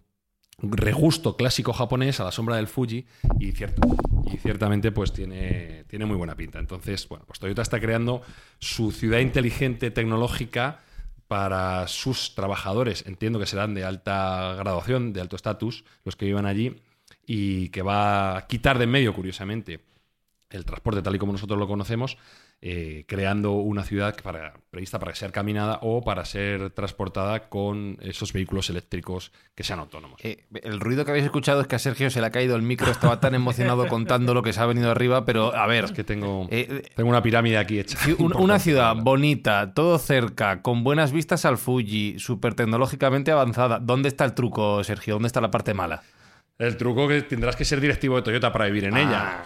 regusto clásico japonés a la sombra del Fuji y, ciertamente pues tiene, tiene muy buena pinta. Entonces, bueno, pues Toyota está creando su ciudad inteligente tecnológica para sus trabajadores. Entiendo que serán de alta graduación, de alto estatus, los que vivan allí, y que va a quitar de en medio, curiosamente, el transporte tal y como nosotros lo conocemos, eh, creando una ciudad para, prevista para ser caminada o para ser transportada con esos vehículos eléctricos que sean autónomos. Eh, el ruido que habéis escuchado es que a Sergio se le ha caído el micro, estaba tan emocionado contando lo que se ha venido arriba, pero a ver. Es que tengo, Eh, tengo una pirámide aquí hecha. un- una ciudad bonita, todo cerca, con buenas vistas al Fuji, súper tecnológicamente avanzada. ¿Dónde está el truco, Sergio? ¿Dónde está la parte mala? El truco que tendrás que ser directivo de Toyota para vivir en Ah. ella.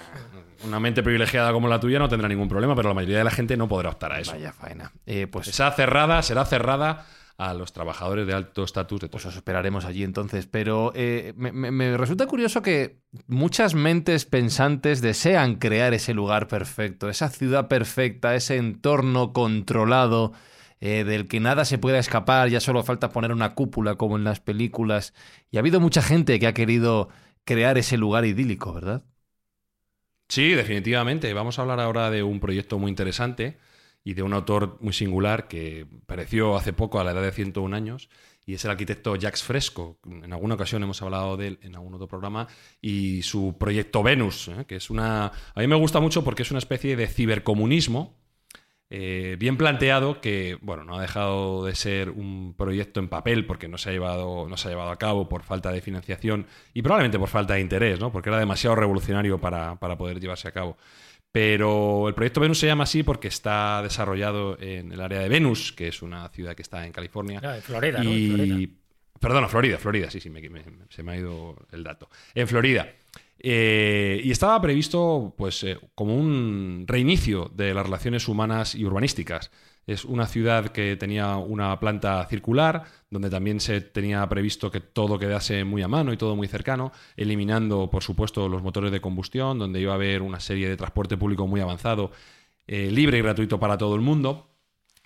Una mente privilegiada como la tuya no tendrá ningún problema, pero la mayoría de la gente no podrá optar a eso. Vaya faena. Eh, pues Será cerrada, será cerrada a los trabajadores de alto estatus de Pues Toyota. os esperaremos allí entonces. Pero eh, me, me- me resulta curioso que muchas mentes pensantes desean crear ese lugar perfecto, esa ciudad perfecta, ese entorno controlado eh, del que nada se pueda escapar, ya solo falta poner una cúpula como en las películas. Y ha habido mucha gente que ha querido crear ese lugar idílico, ¿verdad? Sí, definitivamente. Vamos a hablar ahora de un proyecto muy interesante y de un autor muy singular que pereció hace poco a la edad de 101 años y es el arquitecto Jacques Fresco. En alguna ocasión hemos hablado de él en algún otro programa y su proyecto Venus, ¿eh? que es una... A mí me gusta mucho porque es una especie de cibercomunismo eh, bien planteado que, bueno, no ha dejado de ser un proyecto en papel porque no se ha llevado, no se ha llevado a cabo por falta de financiación y probablemente por falta de interés, ¿no? Porque era demasiado revolucionario para, para poder llevarse a cabo. Pero el proyecto Venus se llama así porque está desarrollado en el área de Venus, que es una ciudad que está en California. Ah, en Florida, ¿no? En y... Florida. Perdona, Florida, Florida, sí, sí, me- me- se me ha ido el dato. En Florida. Eh, y estaba previsto, pues, eh, como un reinicio de las relaciones humanas y urbanísticas. Es una ciudad que tenía una planta circular, donde también se tenía previsto que todo quedase muy a mano y todo muy cercano, eliminando, por supuesto, los motores de combustión, donde iba a haber una serie de transporte público muy avanzado, eh, libre y gratuito para todo el mundo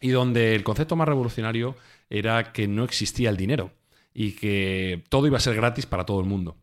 y donde el concepto más revolucionario era que no existía el dinero y que todo iba a ser gratis para todo el mundo.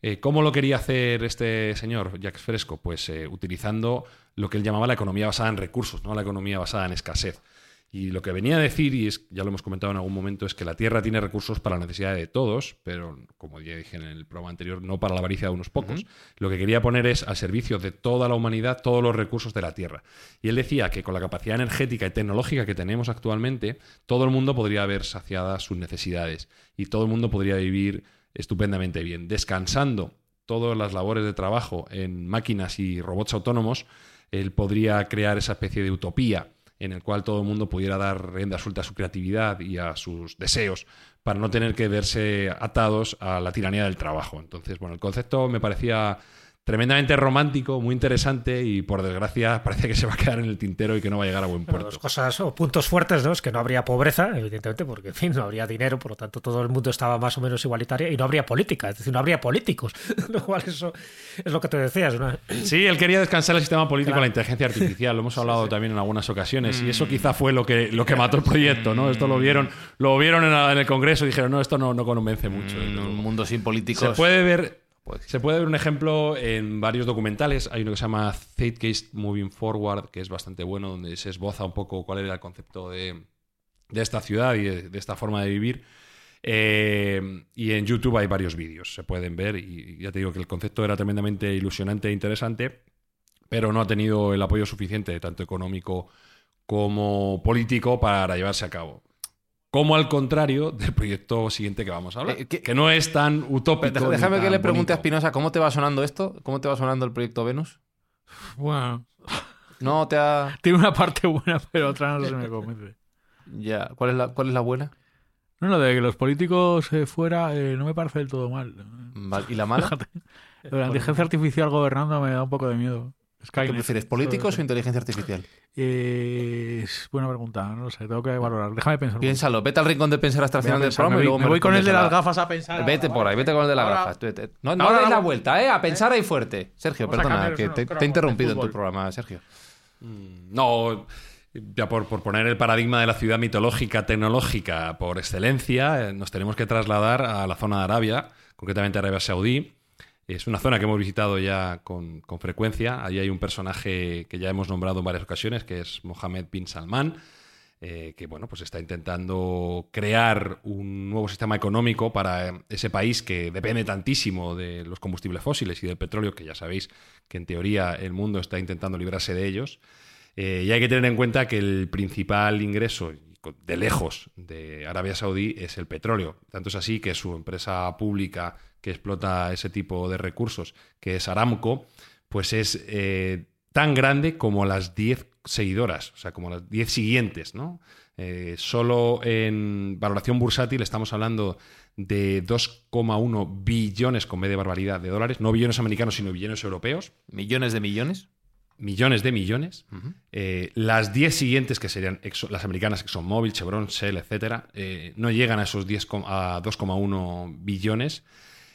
Eh, ¿Cómo lo quería hacer este señor, Jacques Fresco? Pues eh, utilizando lo que él llamaba la economía basada en recursos, no la economía basada en escasez. Y lo que venía a decir, y es, ya lo hemos comentado en algún momento, es que la Tierra tiene recursos para la necesidad de todos, pero como ya dije en el programa anterior, no para la avaricia de unos pocos. Lo que quería poner es al servicio de toda la humanidad todos los recursos de la Tierra. Y él decía que con la capacidad energética y tecnológica que tenemos actualmente, todo el mundo podría ver saciadas sus necesidades y todo el mundo podría vivir estupendamente bien, descansando todas las labores de trabajo en máquinas y robots autónomos, él podría crear esa especie de utopía en el cual todo el mundo pudiera dar rienda suelta a su creatividad y a sus deseos para no tener que verse atados a la tiranía del trabajo. Entonces, bueno, el concepto me parecía tremendamente romántico, muy interesante y por desgracia parece que se va a quedar en el tintero y que no va a llegar a buen Bueno, puerto. dos cosas o puntos fuertes, ¿no? Es que no habría pobreza, evidentemente, porque en fin, no habría dinero, por lo tanto todo el mundo estaba más o menos igualitario y no habría política, es decir, no habría políticos. Lo cual eso es lo que te decías, ¿no? Sí, él quería descansar el sistema político Claro. a la inteligencia artificial. Lo hemos hablado también en algunas ocasiones. Y eso quizá fue lo que, lo que mató el proyecto, ¿no? Esto lo vieron, lo vieron en, la- en el Congreso y dijeron, no, esto no, no convence mucho. En un mundo sin políticos. Se puede ver. Se puede ver un ejemplo en varios documentales. Hay uno que se llama Zeitgeist Moving Forward, que es bastante bueno, donde se esboza un poco cuál era el concepto de, de esta ciudad y de, de esta forma de vivir. Eh, y en YouTube hay varios vídeos, se pueden ver. Y ya te digo que el concepto era tremendamente ilusionante e interesante, pero no ha tenido el apoyo suficiente, tanto económico como político, para llevarse a cabo. Como al contrario del proyecto siguiente que vamos a hablar, Eh, ¿qué- que no es tan utópico. Déjame que le pregunte a. Espinosa, ¿cómo te va sonando esto? ¿Cómo te va sonando el proyecto Venus? Bueno, No te ha... tiene una parte buena, pero otra no se me convence. Ya. ¿Cuál es la, cuál es la buena? No, lo de que los políticos eh, fuera eh, no me parece del todo mal. Vale, ¿Y la mala? La inteligencia artificial gobernando me da un poco de miedo. ¿Qué Skynet. prefieres, políticos o inteligencia artificial? Eh, es buena pregunta, no lo sé, tengo que valorar. Déjame pensar. Piénsalo, vete al rincón de pensar hasta el final del programa me y voy- luego me voy con el de las gafas a pensar. Vete por ahí, vete con el de las Ahora- gafas. Vete. No, no ahora deis la vuelta, ¿eh? A pensar ahí fuerte. Sergio, perdona, que te, te he interrumpido en tu programa, Sergio. Mm, No, ya por, por poner el paradigma de la ciudad mitológica, tecnológica por excelencia, eh, nos tenemos que trasladar a la zona de Arabia, concretamente Arabia Saudí. Es una zona que hemos visitado ya con, con frecuencia. Allí hay un personaje que ya hemos nombrado en varias ocasiones, que es Mohammed bin Salman. eh, que bueno, pues está intentando crear un nuevo sistema económico para eh, ese país que depende tantísimo de los combustibles fósiles y del petróleo, que ya sabéis que en teoría el mundo está intentando librarse de ellos. Eh, y hay que tener en cuenta que el principal ingreso de lejos de Arabia Saudí es el petróleo. Tanto es así que su empresa pública que explota ese tipo de recursos, que es Aramco, pues es tan grande como las 10 seguidoras, o sea, como las 10 siguientes, ¿no? Eh, solo en valoración bursátil estamos hablando de 2,1 billones con B de barbaridad de dólares, no billones americanos, sino billones europeos. ¿Millones de millones? Millones de millones. Eh, las 10 siguientes, que serían las americanas, que son Móvil, Chevron, Shell, etcétera, eh, no llegan a esos 10, a 2,1 billones.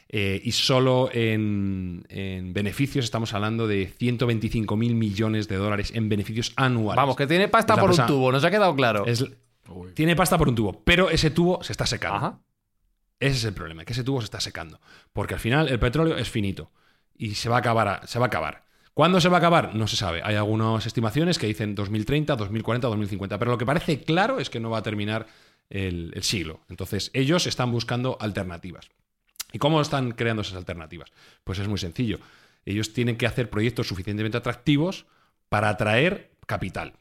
Eh, y solo en, beneficios estamos hablando de 125 mil millones de dólares en beneficios anuales. Vamos, que tiene pasta por un tubo, nos ha quedado claro. tiene pasta por un tubo, pero ese tubo se está secando. Ese es el problema, que ese tubo se está secando. Porque al final el petróleo es finito y se va a acabar. Se va a acabar. ¿Cuándo se va a acabar? No se sabe. Hay algunas estimaciones que dicen 2030, 2040, 2050. Pero lo que parece claro es que no va a terminar el siglo. Entonces, ellos están buscando alternativas. ¿Y cómo están creando esas alternativas? Pues es muy sencillo. Ellos tienen que hacer proyectos suficientemente atractivos para atraer capital.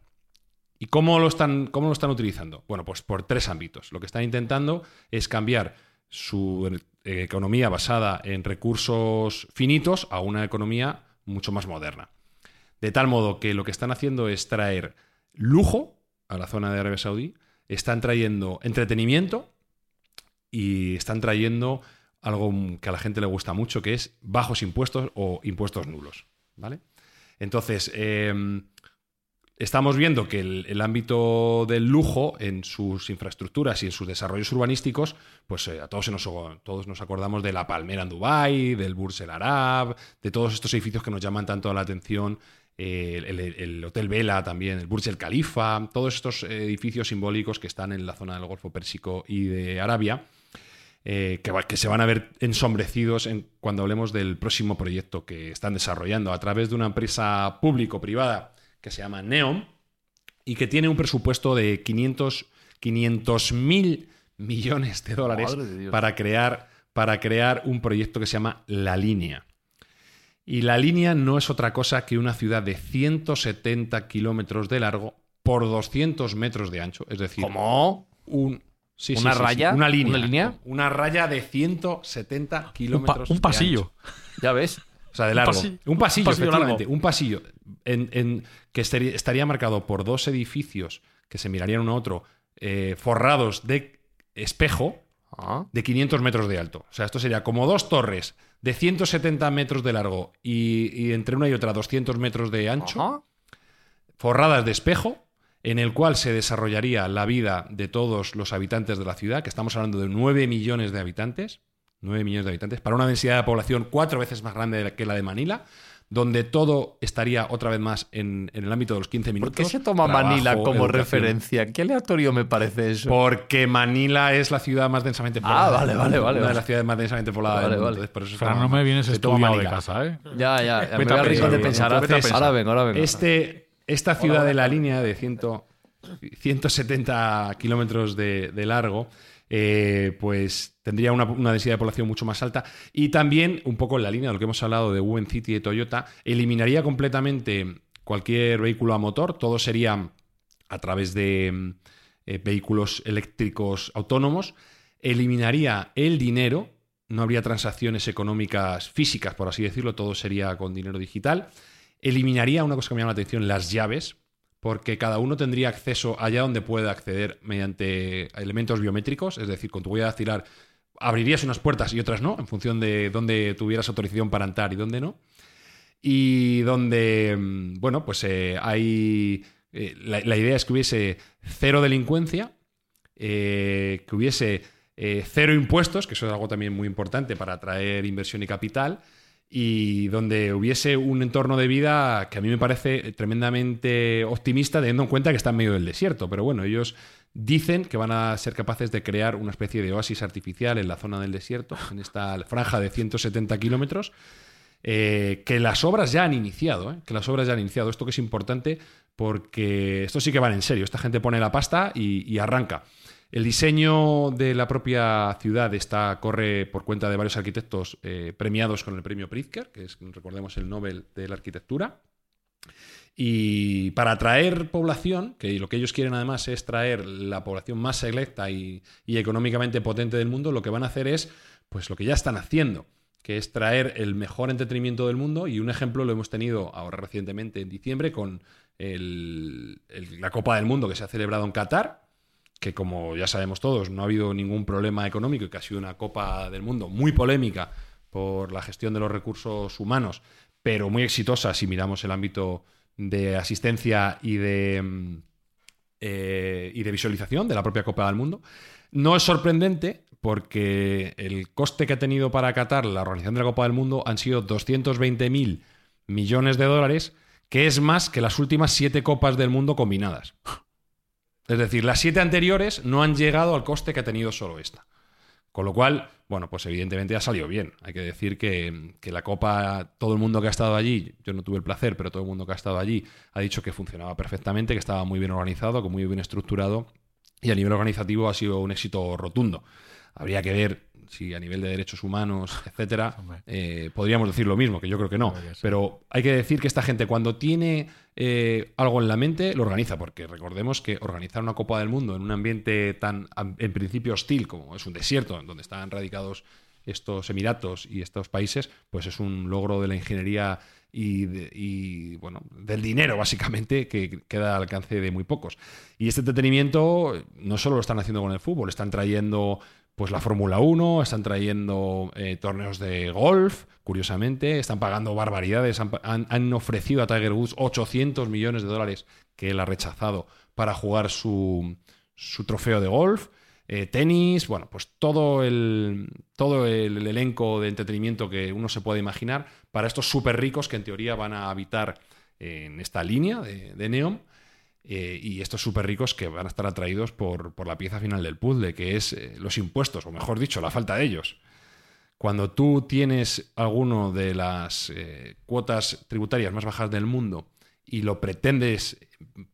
¿Y cómo lo están, cómo lo están utilizando? Bueno, pues por tres ámbitos. Lo que están intentando es cambiar su eh, economía basada en recursos finitos a una economía mucho más moderna. De tal modo que lo que están haciendo es traer lujo a la zona de Arabia Saudí, están trayendo entretenimiento y están trayendo algo que a la gente le gusta mucho, que es bajos impuestos o impuestos nulos. ¿Vale? Entonces, em, estamos viendo que el, ámbito del lujo en sus infraestructuras y en sus desarrollos urbanísticos, pues eh, a todos, nos, todos nos acordamos de la Palmera en Dubái, del Burj El Arab, de todos estos edificios que nos llaman tanto la atención. Eh, el, Hotel Vela también, el Burj El Khalifa, todos estos edificios simbólicos que están en la zona del Golfo Pérsico y de Arabia, eh, que, se van a ver ensombrecidos en, cuando hablemos del próximo proyecto que están desarrollando a través de una empresa público-privada que se llama Neom y que tiene un presupuesto de 500 mil millones de dólares para crear, para crear un proyecto que se llama La Línea. Y la línea no es otra cosa que una ciudad de 170 kilómetros de largo por 200 metros de ancho. Es decir, ¿Cómo? Un, ¿Una raya? Una línea. ¿Una línea? Una raya de 170 kilómetros. Un, pasillo. Ya ves. O sea, de largo. Un, pasillo, efectivamente. Un pasillo. En, que estaría, marcado por dos edificios que se mirarían uno a otro, eh, forrados de espejo ah. de 500 metros de alto. O sea, esto sería como dos torres de 170 metros de largo y, entre una y otra 200 metros de ancho, forradas de espejo en el cual se desarrollaría la vida de todos los habitantes de la ciudad, que estamos hablando de 9 millones de habitantes, 9 millones de habitantes, para una densidad de población cuatro veces más grande que la de Manila, donde todo estaría otra vez más en, el ámbito de los 15 minutos. ¿Por qué se toma Manila como referencia? Qué aleatorio me parece eso. Porque Manila es la ciudad más densamente ah, poblada. Ah, vale, vale, vale. Una de las ciudades más densamente pobladas vale, vale. Por eso Pero no me vienes estudiado de casa, ¿eh? Ya, ya. me voy a de pensar. Ahora vengo, ahora vengo. Este, esta ciudad de la línea de 170 kilómetros de, largo, eh, pues tendría una, densidad de población mucho más alta. Y también, un poco en la línea de lo que hemos hablado de Wen City y de Toyota, eliminaría completamente cualquier vehículo a motor. Todo sería a través de eh, vehículos eléctricos autónomos. Eliminaría el dinero. No habría transacciones económicas físicas, por así decirlo. Todo sería con dinero digital eliminaría una cosa que me llama la atención, las llaves, porque cada uno tendría acceso allá donde pueda acceder mediante elementos biométricos, es decir, con tu huella dactilar abrirías unas puertas y otras no, en función de dónde tuvieras autorización para entrar y dónde no. Y donde, mm, bueno, pues eh, hay... Eh, la, idea es que hubiese cero delincuencia, eh, que hubiese cero impuestos, que eso es algo también muy importante para atraer inversión y capital, y donde hubiese un entorno de vida que a mí me parece tremendamente optimista teniendo en cuenta que está en medio del desierto. Pero bueno, ellos dicen que van a ser capaces de crear una especie de oasis artificial en la zona del desierto, en esta franja de 170 kilómetros. eh, que las obras ya han iniciado, ¿eh? que las obras ya han iniciado. Esto que es importante porque esto sí que van en serio. Esta gente pone la pasta y, y arranca. El diseño de la propia ciudad está, corre por cuenta de varios arquitectos eh, premiados con el premio Pritzker, que es, recordemos, el Nobel de la Arquitectura. Y para atraer población, que lo que ellos quieren además es traer la población más selecta y, económicamente potente del mundo, lo que van a hacer es pues lo que ya están haciendo, que es traer el mejor entretenimiento del mundo. Y un ejemplo lo hemos tenido ahora recientemente en diciembre con la Copa del Mundo que se ha celebrado en Qatar, que como ya sabemos todos, no ha habido ningún problema económico y que ha sido una Copa del Mundo muy polémica por la gestión de los recursos humanos, pero muy exitosa si miramos el ámbito de asistencia y de, mm, eh, y de visualización de la propia Copa del Mundo. No es sorprendente porque el coste que ha tenido para Qatar la organización de la Copa del Mundo han sido 220.000 millones de dólares, que es más que las últimas siete Copas del Mundo combinadas. Es decir, las siete anteriores no han llegado al coste que ha tenido solo esta. Con lo cual, bueno, pues evidentemente ha salido bien. Hay que decir que, que la Copa, todo el mundo que ha estado allí, yo no tuve el placer, pero todo el mundo que ha estado allí ha dicho que funcionaba perfectamente, que estaba muy bien organizado, que muy bien estructurado y a nivel organizativo ha sido un éxito rotundo. Habría que ver si a nivel de derechos humanos, etcétera, eh, podríamos decir lo mismo, que yo creo que no. Pero hay que decir que esta gente cuando tiene eh, algo en la mente, lo organiza, porque recordemos que organizar una Copa del Mundo en un ambiente tan, en principio hostil como es un desierto, en donde están radicados estos emiratos y estos países, pues es un logro de la ingeniería y, de- y, bueno, del dinero, básicamente, que queda al alcance de muy pocos. Y este entretenimiento eh, no solo lo están haciendo con el fútbol, están trayendo pues la Fórmula 1, están trayendo eh, torneos de golf, curiosamente, están pagando barbaridades, han, ofrecido a Tiger Woods 800 millones de dólares que él ha rechazado para jugar su, su trofeo de golf. Eh, tenis, bueno, pues todo el, todo el elenco de entretenimiento que uno se puede imaginar para estos súper ricos que en teoría van a habitar en esta línea de, de Neom. Eh, y estos súper ricos que van a estar atraídos por, por la pieza final del puzzle, que es eh, los impuestos, o mejor dicho, la falta de ellos. Cuando tú tienes alguno de las eh, cuotas tributarias más bajas del mundo y lo pretendes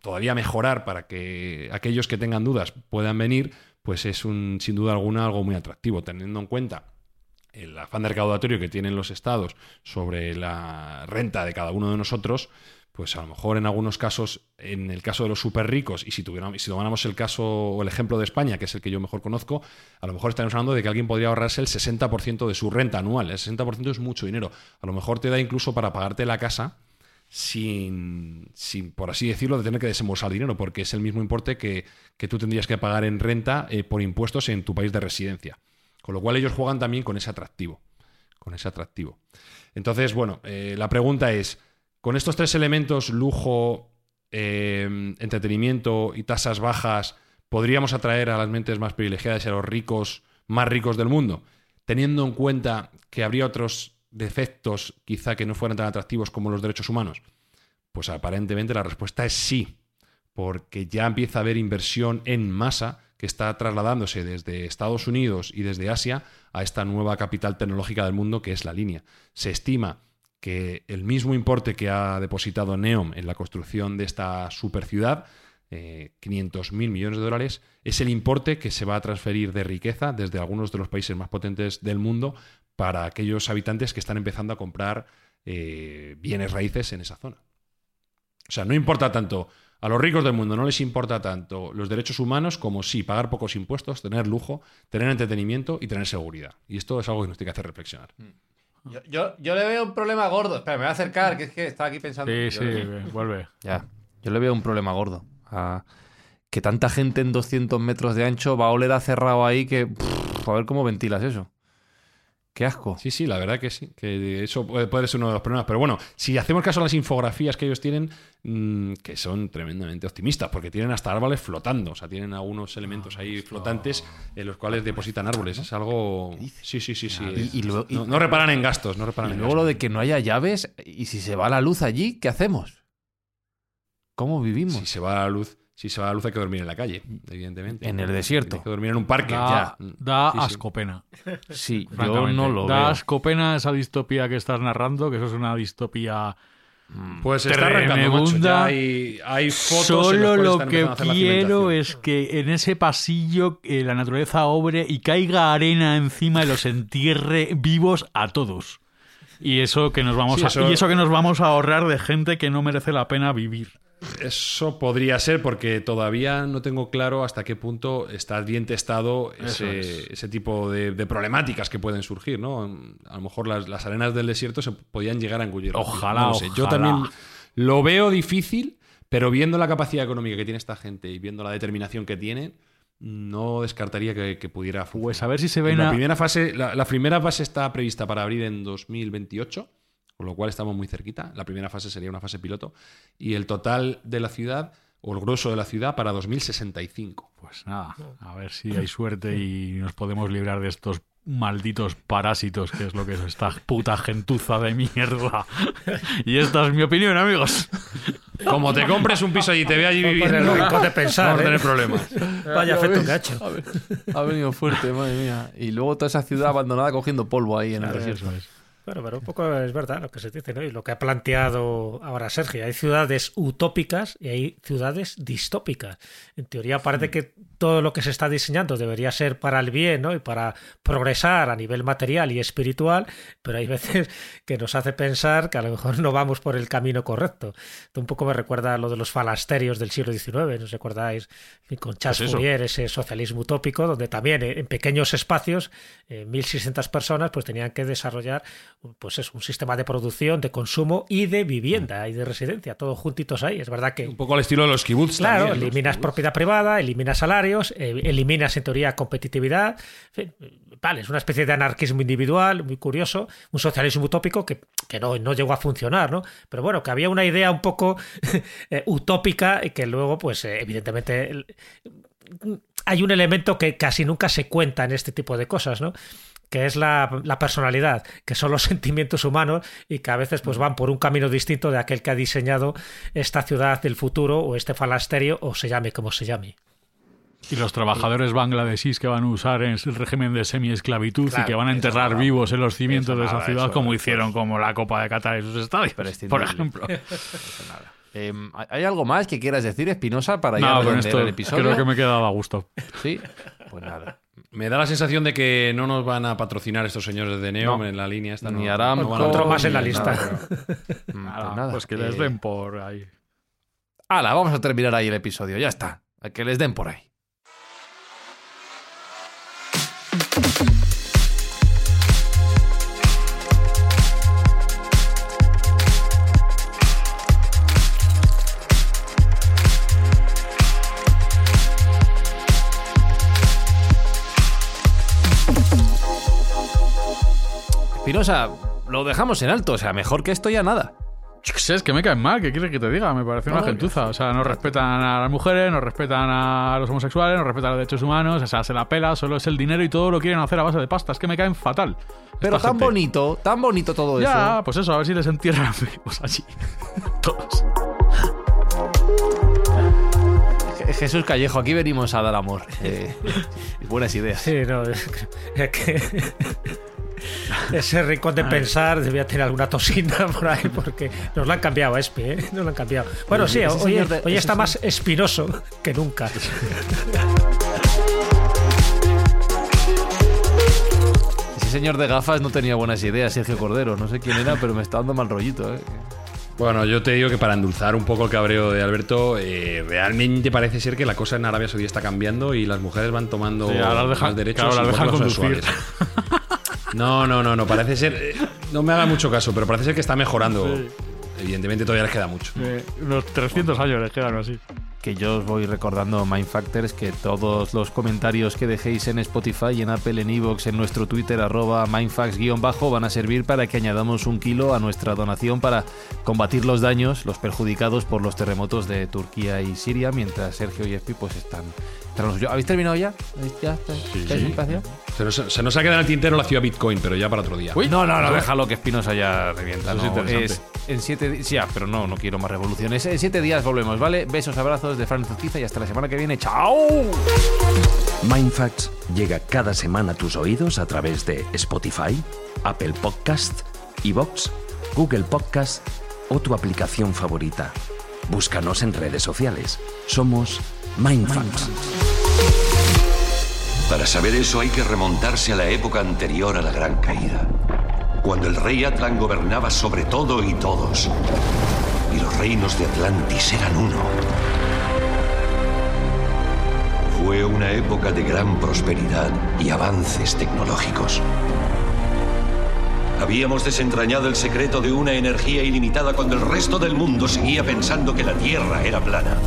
todavía mejorar para que aquellos que tengan dudas puedan venir, pues es un, sin duda alguna algo muy atractivo, teniendo en cuenta el afán de recaudatorio que tienen los estados sobre la renta de cada uno de nosotros, pues a lo mejor en algunos casos, en el caso de los súper ricos, y si, tuviéramos, si tomáramos el caso o el ejemplo de España, que es el que yo mejor conozco, a lo mejor estaremos hablando de que alguien podría ahorrarse el 60% de su renta anual. El 60% es mucho dinero. A lo mejor te da incluso para pagarte la casa sin, sin, por así decirlo, de tener que desembolsar dinero, porque es el mismo importe que, que tú tendrías que pagar en renta eh, por impuestos en tu país de residencia. Con lo cual ellos juegan también con ese atractivo. Con ese atractivo. Entonces, bueno, eh, la pregunta es, con estos tres elementos, lujo, eh, entretenimiento y tasas bajas, ¿podríamos atraer a las mentes más privilegiadas y a los ricos más ricos del mundo? Teniendo en cuenta que habría otros defectos quizá que no fueran tan atractivos como los derechos humanos. Pues aparentemente la respuesta es sí, porque ya empieza a haber inversión en masa que está trasladándose desde Estados Unidos y desde Asia a esta nueva capital tecnológica del mundo que es la línea. Se estima que el mismo importe que ha depositado Neom en la construcción de esta superciudad, eh, 500 mil millones de dólares, es el importe que se va a transferir de riqueza desde algunos de los países más potentes del mundo para aquellos habitantes que están empezando a comprar eh, bienes raíces en esa zona. O sea, no importa tanto, a los ricos del mundo no les importa tanto los derechos humanos como sí pagar pocos impuestos, tener lujo, tener entretenimiento y tener seguridad. Y esto es algo que nos tiene que hacer reflexionar. Yo, yo, yo le veo un problema gordo. Espera, me voy a acercar, que es que estaba aquí pensando. Sí, Yo- sí, vuelve. Ya. Yo le veo un problema gordo. Que tanta gente en 200 metros de ancho va a oler a cerrado ahí que. pff, a ver cómo ventilas eso. Qué asco. Sí, sí, la verdad que sí, que eso puede, puede ser uno de los problemas. Pero bueno, si hacemos caso a las infografías que ellos tienen, mm, que son tremendamente optimistas, porque tienen hasta árboles flotando, o sea, tienen algunos elementos ahí flotantes en los cuales depositan árboles. Es algo... Sí, sí, sí, sí. Y- y luego- y- no, no reparan en gastos, no reparan Y en luego lo gastos. de que no haya llaves, y si se va la luz allí, ¿qué hacemos? ¿Cómo vivimos? Si se va la luz, Si se va la luz hay que dormir en la calle, evidentemente. En el desierto. Hay que dormir en un parque, Da, ya. da Sí, sí. asco pena. Sí, yo no lo da veo. asco pena esa distopía que estás narrando, que eso es una distopía. Pues se está arrancando, macho. Ya hay, hay fotos Solo lo que quiero es que en ese pasillo eh, la naturaleza obre y caiga arena encima y los entierre vivos a todos. Y eso que nos vamos Sí, a, eso- y eso que nos vamos a ahorrar de gente que no merece la pena vivir. Eso podría ser porque todavía no tengo claro hasta qué punto está bien testado ese, es. ese tipo de, de problemáticas que pueden surgir, ¿no? A lo mejor las, las arenas del desierto se podían llegar a engullir. Ojalá, No sé. Yo ojalá. también lo veo difícil, pero viendo la capacidad económica que tiene esta gente y viendo la determinación que tienen, no descartaría que, que pudiera. Pues a ver si se ven En la primera fase, la, la primera fase está prevista para abrir en 2028, con lo cual estamos muy cerquita. La primera fase sería una fase piloto. Y el total de la ciudad, o el grueso de la ciudad, para 2065. Pues nada, a ver si hay suerte y nos podemos librar de estos malditos parásitos, que es lo que es esta puta gentuza de mierda. Y esta es mi opinión, amigos. Como te compres un piso y te ve allí viviendo, el rincón de pensar, a ¿eh? tener problemas. Vaya efecto que ha venido fuerte, madre mía. Y luego toda esa ciudad abandonada cogiendo polvo ahí en el desierto. Eso es. Bueno, pero un poco es verdad lo que se dice, ¿no? Y lo que ha planteado ahora Sergio. Hay ciudades utópicas y hay ciudades distópicas. En teoría parece que todo lo que se está diseñando debería ser para el bien, ¿no? Y para progresar a nivel material y espiritual, pero hay veces que nos hace pensar que a lo mejor no vamos por el camino correcto. Esto un poco me recuerda a lo de los falasterios del siglo XIX, ¿no os fin, Con Charles Pues. Fourier, ese socialismo utópico, donde también eh, en pequeños espacios, eh, 1.600 personas, pues tenían que desarrollar pues es un sistema de producción, de consumo y de vivienda y de residencia, todos juntitos ahí. Es verdad que Un poco al estilo de los kibbutz Claro, eliminas propiedad privada, eliminas salarios, eh, eliminas en teoría competitividad. Vale, es una especie de anarquismo individual, muy curioso, un socialismo utópico que, que no, no llegó a funcionar, ¿no? Pero bueno, que había una idea un poco eh, utópica y que luego, pues, eh, evidentemente. hay un elemento que casi nunca se cuenta en este tipo de cosas, ¿no? Que es la, la personalidad, que son los sentimientos humanos y que a veces pues van por un camino distinto de aquel que ha diseñado esta ciudad del futuro o este falasterio o se llame como se llame. Y los trabajadores bangladesíes que van a usar en el régimen de semi-esclavitud y Claro, que van a enterrar nada. vivos en los cimientos de esa ciudad, eso como hicieron como la Copa de Qatar y sus estadios, por ejemplo. Eh, ¿Hay algo más que quieras decir, Espinosa, para ya No, esto el episodio? creo que me he quedado a gusto. Sí, pues nada. Me da la sensación de que no nos van a patrocinar estos señores de Neom No. en la línea esta. Ni no- Otro más en la lista. nada. Nada, pues nada. pues que les den por ahí. Hala, vamos a terminar ahí el episodio, ya está. A que les den por ahí. Espinosa, lo dejamos en alto, o sea, mejor que esto ya nada. Yo qué sé, es que me caen mal, ¿qué quieres que te diga? Me parece una No, gentuza. O sea, no respetan a las mujeres, no respetan a los homosexuales, no respetan los derechos humanos, o sea, se la pela, solo es el dinero y todo lo quieren hacer a base de pasta. Es que me caen fatal. Pero tan gente. bonito, tan bonito todo Ya, eso. pues eso, a ver si les entierran vivos allí. Todos. Je- Jesús Callejo, aquí venimos a dar amor. Eh, buenas ideas. Sí, no, es que- es que ese rincón de pensar debía tener alguna tosina por ahí porque nos lo han cambiado a Espi, ¿eh? Nos lo han cambiado. Bueno, sí, hoy, señor de- hoy está más espinoso que nunca. Ese señor de gafas no tenía buenas ideas, Sergio Cordero. No sé quién era, pero me está dando mal rollito. ¿eh? Bueno, yo te digo que para endulzar un poco el cabreo de Alberto, eh, realmente parece ser que la cosa en Arabia Saudí está cambiando y las mujeres van tomando Sí, ahora las dejan- más derechos claro, conducir. No, no, no, no, parece ser. eh, No me haga mucho caso, pero parece ser que está mejorando. Evidentemente todavía les queda mucho. Eh, unos 300 años les quedan así. Que yo os voy recordando, Mindfactors, que todos los comentarios que dejéis en Spotify, en Apple, en Evox, en nuestro Twitter, arroba mindfax-bajo, van a servir para que añadamos un kilo a nuestra donación para combatir los daños, los perjudicados por los terremotos de Turquía y Siria, mientras Sergio y Espi pues están tras lo suyo. ¿Habéis terminado ya? ¿Habéis- ¿Ya está-? Se nos, se nos ha quedado en el tintero la ciudad Bitcoin, pero ya para otro día. no, no, no, déjalo que Espinosa ya revienta. Eso no, es, En siete días. Ya, pero no, no quiero más revoluciones. En siete días volvemos, ¿vale? Besos, abrazos de Fran Zutiza y hasta la semana que viene. ¡Chao! Mindfacts llega cada semana a tus oídos a través de Spotify, Apple Podcast, Evox, Google Podcast o tu aplicación favorita. Búscanos en redes sociales. Somos Mindfacts. Para saber eso hay que remontarse a la época anterior a la Gran Caída, cuando el rey Atlan gobernaba sobre todo y todos, y los reinos de Atlantis eran uno. Fue una época de gran prosperidad y avances tecnológicos. Habíamos desentrañado el secreto de una energía ilimitada cuando el resto del mundo seguía pensando que la Tierra era plana.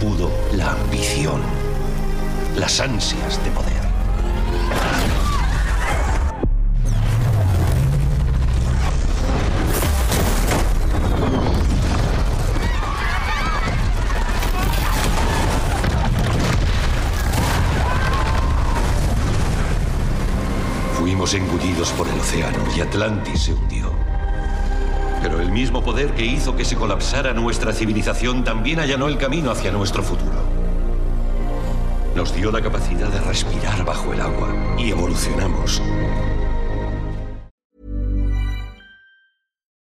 Pudo la ambición, las ansias de poder. Fuimos engullidos por el océano y Atlantis se hundió. Pero el mismo poder que hizo que se colapsara nuestra civilización también allanó el camino hacia nuestro futuro. Nos dio la capacidad de respirar bajo el agua y evolucionamos.